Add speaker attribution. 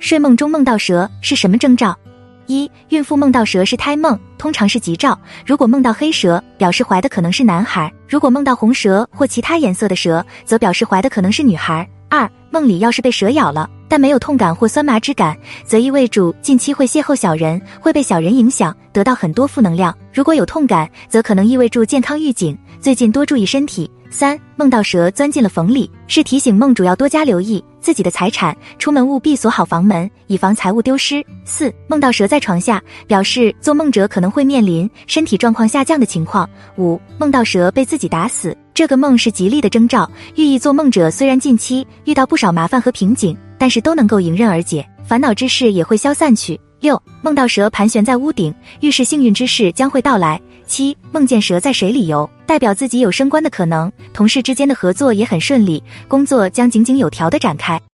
Speaker 1: 睡梦中梦到蛇是什么征兆？一、孕妇梦到蛇是胎梦，通常是吉兆。如果梦到黑蛇，表示怀的可能是男孩；如果梦到红蛇或其他颜色的蛇，则表示怀的可能是女孩。二、梦里要是被蛇咬了，但没有痛感或酸麻之感，则意味着近期会邂逅小人，会被小人影响，得到很多负能量。如果有痛感，则可能意味着健康预警，最近多注意身体。三、梦到蛇钻进了缝里，是提醒梦主要多加留意自己的财产，出门务必锁好房门，以防财物丢失。四、梦到蛇在床下，表示做梦者可能会面临身体状况下降的情况。五、梦到蛇被自己打死，这个梦是吉利的征兆，寓意做梦者虽然近期遇到不少麻烦和瓶颈，但是都能够迎刃而解，烦恼之事也会消散去。六、梦到蛇盘旋在屋顶，预示幸运之事将会到来。七、梦见蛇在水里游，代表自己有升官的可能，同事之间的合作也很顺利，工作将井井有条的展开。